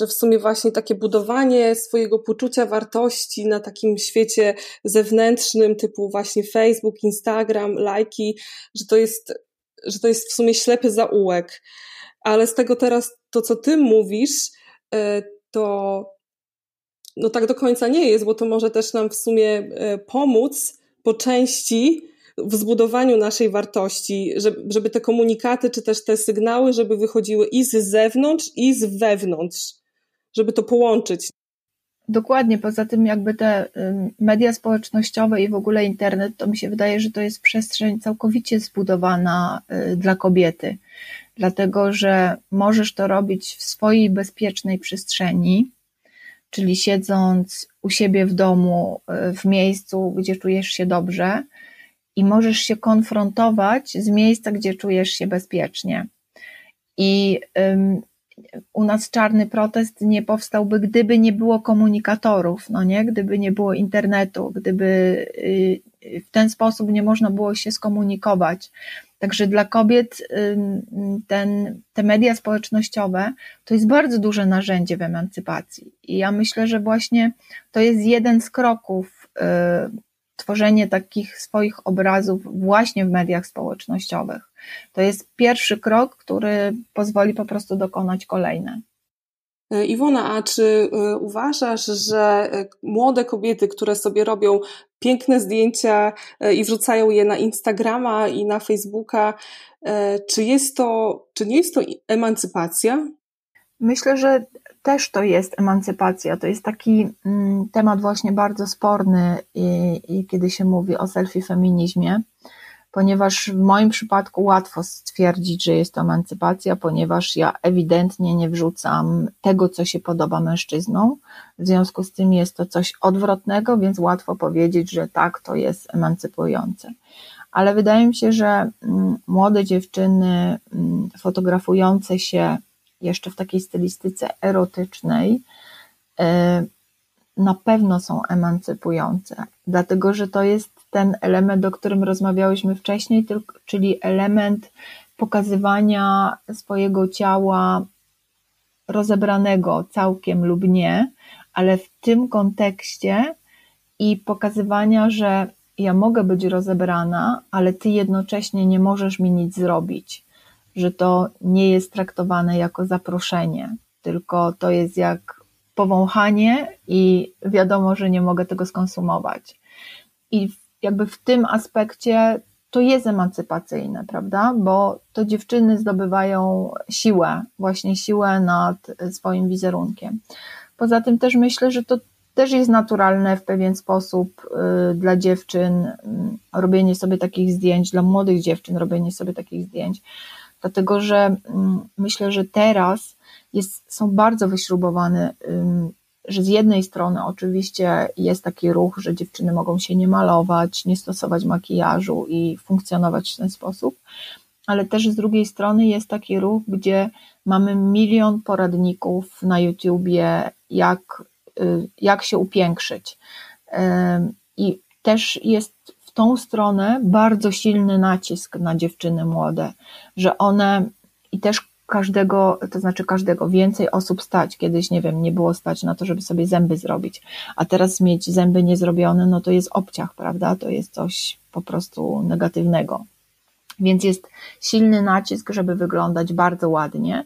że w sumie właśnie takie budowanie swojego poczucia wartości na takim świecie zewnętrznym, typu właśnie Facebook, Instagram, lajki, że to jest, że to jest w sumie ślepy zaułek. Ale z tego teraz to, co ty mówisz, to no tak do końca nie jest, bo to może też nam w sumie e, pomóc po części w zbudowaniu naszej wartości, żeby, te komunikaty czy też te sygnały, żeby wychodziły i z zewnątrz, i z wewnątrz, żeby to połączyć. Dokładnie, poza tym jakby te media społecznościowe i w ogóle internet, to mi się wydaje, że to jest przestrzeń całkowicie zbudowana y, dla kobiety, dlatego że możesz to robić w swojej bezpiecznej przestrzeni, czyli siedząc u siebie w domu, y, w miejscu, gdzie czujesz się dobrze i możesz się konfrontować z miejsca, gdzie czujesz się bezpiecznie. I u nas czarny protest nie powstałby, gdyby nie było komunikatorów, no nie? Gdyby nie było internetu, gdyby y, w ten sposób nie można było się skomunikować. Także dla kobiet ten, te media społecznościowe to jest bardzo duże narzędzie w emancypacji. I ja myślę, że właśnie to jest jeden z kroków y, tworzenie takich swoich obrazów właśnie w mediach społecznościowych. To jest pierwszy krok, który pozwoli po prostu dokonać kolejne. E, Iwona, a czy e, uważasz, że e, młode kobiety, które sobie robią piękne zdjęcia i wrzucają je na Instagrama i na Facebooka, czy jest to, czy nie jest to emancypacja? Myślę, że też to jest emancypacja. To jest taki mm, temat właśnie bardzo sporny, kiedy się mówi o selfie-feminizmie ponieważ w moim przypadku łatwo stwierdzić, że jest to emancypacja, ponieważ ja ewidentnie nie wrzucam tego, co się podoba mężczyznom. W związku z tym jest to coś odwrotnego, więc łatwo powiedzieć, że tak, to jest emancypujące. Ale wydaje mi się, że mm, młode dziewczyny mm, fotografujące się jeszcze w takiej stylistyce erotycznej, e, na pewno są emancypujące, dlatego że to jest ten element, o którym rozmawiałyśmy wcześniej, czyli element pokazywania swojego ciała rozebranego całkiem lub nie, ale w tym kontekście i pokazywania, że ja mogę być rozebrana, ale ty jednocześnie nie możesz mi nic zrobić, że to nie jest traktowane jako zaproszenie, tylko to jest jak powąchanie i wiadomo, że nie mogę tego skonsumować. I jakby w tym aspekcie to jest emancypacyjne, prawda? Bo to dziewczyny zdobywają siłę, właśnie siłę nad swoim wizerunkiem. Poza tym też myślę, że to też jest naturalne w pewien sposób y, dla dziewczyn y, robienie sobie takich zdjęć, dla młodych dziewczyn robienie sobie takich zdjęć, dlatego że y, myślę, że teraz jest, są bardzo wyśrubowane że z jednej strony oczywiście jest taki ruch, że dziewczyny mogą się nie malować, nie stosować makijażu i funkcjonować w ten sposób, ale też z drugiej strony jest taki ruch, gdzie mamy milion poradników na YouTubie, jak, y, jak się upiększyć. I też jest w tą stronę bardzo silny nacisk na dziewczyny młode, że one i też każdego, to znaczy każdego, więcej osób stać. Kiedyś, nie wiem, nie było stać na to, żeby sobie zęby zrobić, a teraz mieć zęby niezrobione, no to jest obciach, prawda? To jest coś po prostu negatywnego. Więc jest silny nacisk, żeby wyglądać bardzo ładnie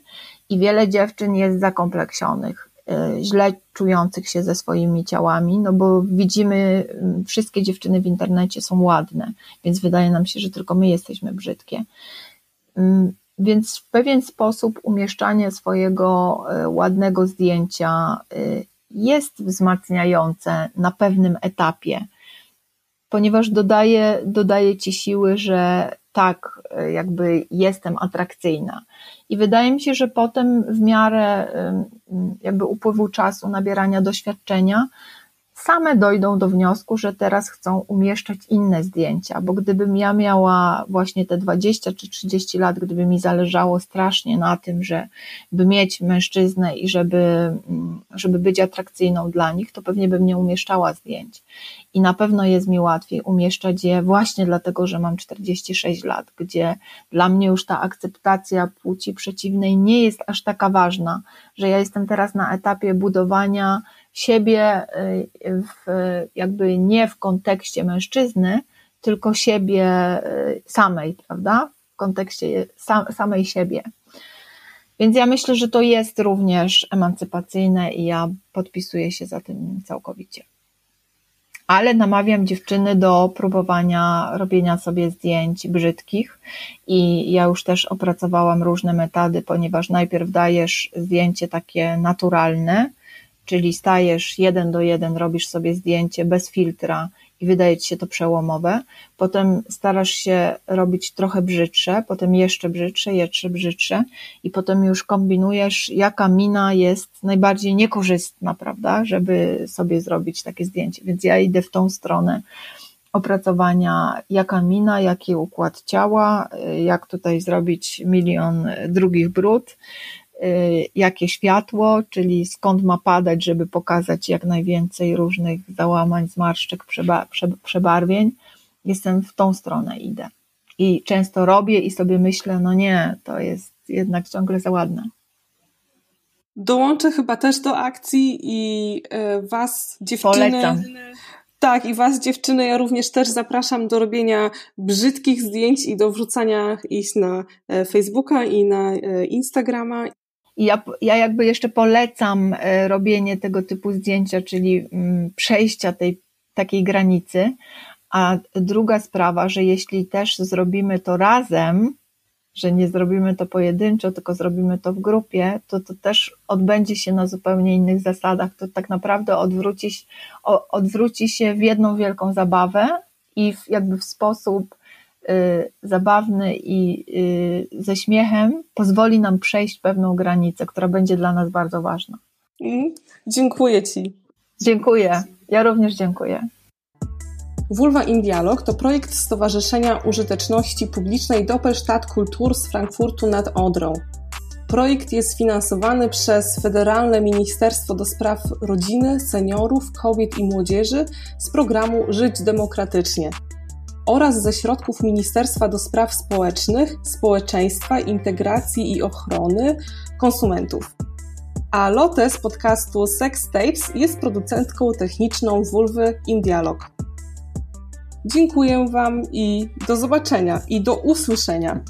i wiele dziewczyn jest zakompleksionych, y, źle czujących się ze swoimi ciałami, no bo widzimy, y, wszystkie dziewczyny w internecie są ładne, więc wydaje nam się, że tylko my jesteśmy brzydkie więc w pewien sposób umieszczanie swojego e, ładnego zdjęcia e, jest wzmacniające na pewnym etapie, ponieważ dodaje, dodaje ci siły, że tak, e, jakby jestem atrakcyjna. I wydaje mi się, że potem w miarę jakby upływu czasu, nabierania doświadczenia, same dojdą do wniosku, że teraz chcą umieszczać inne zdjęcia, bo gdybym ja miała właśnie te 20 czy 30 lat, gdyby mi zależało strasznie na tym, żeby mieć mężczyznę i żeby, mm, żeby być atrakcyjną dla nich, to pewnie bym nie umieszczała zdjęć. I na pewno jest mi łatwiej umieszczać je właśnie dlatego, że mam 46 lat, gdzie dla mnie już ta akceptacja płci przeciwnej nie jest aż taka ważna, że ja jestem teraz na etapie budowania siebie y, w, jakby nie w kontekście mężczyzny, tylko siebie y, samej, prawda? W kontekście sam, samej siebie. Więc ja myślę, że to jest również emancypacyjne i ja podpisuję się za tym całkowicie. Ale namawiam dziewczyny do próbowania robienia sobie zdjęć brzydkich i ja już też opracowałam różne metody, ponieważ najpierw dajesz zdjęcie takie naturalne, czyli stajesz jeden do jeden, robisz sobie zdjęcie bez filtra i wydaje ci się to przełomowe, potem starasz się robić trochę brzydsze, potem jeszcze brzydsze, jeszcze brzydsze i potem już kombinujesz, jaka mina jest najbardziej niekorzystna, prawda, żeby sobie zrobić takie zdjęcie. Więc ja idę w tą stronę opracowania, jaka mina, jaki układ ciała, jak tutaj zrobić milion drugich brud jakie światło, czyli skąd ma padać, żeby pokazać jak najwięcej różnych załamań, zmarszczek, przeba, prze, przebarwień. Jestem w tą stronę idę. I często robię i sobie myślę, no nie, to jest jednak ciągle za ładne. Dołączę chyba też do akcji i e, was, dziewczyny. Polecam. Tak, i was, dziewczyny, ja również też zapraszam do robienia brzydkich zdjęć i do wrzucania ich na e, Facebooka i na e, Instagrama. I ja, ja jakby jeszcze polecam robienie tego typu zdjęcia, czyli mm, przejścia tej takiej granicy. A druga sprawa, że jeśli też zrobimy to razem, że nie zrobimy to pojedynczo, tylko zrobimy to w grupie, to to też odbędzie się na zupełnie innych zasadach. To tak naprawdę odwróci, odwróci się w jedną wielką zabawę i w, jakby w sposób zabawny i y, ze śmiechem pozwoli nam przejść pewną granicę, która będzie dla nas bardzo ważna. Mm, dziękuję Ci. Dziękuję. Ja również dziękuję. Vulva in Dialog to projekt Stowarzyszenia Użyteczności Publicznej Doppelstadt Kultur z Frankfurtu nad Odrą. Projekt jest finansowany przez Federalne Ministerstwo do Spraw Rodziny, Seniorów, Kobiet i Młodzieży z programu Żyć Demokratycznie oraz ze środków Ministerstwa do Spraw Społecznych, Społeczeństwa, Integracji i Ochrony Konsumentów. A Lotte z podcastu Sex Tapes jest producentką techniczną Vulwy in Dialog. Dziękuję Wam i do zobaczenia i do usłyszenia.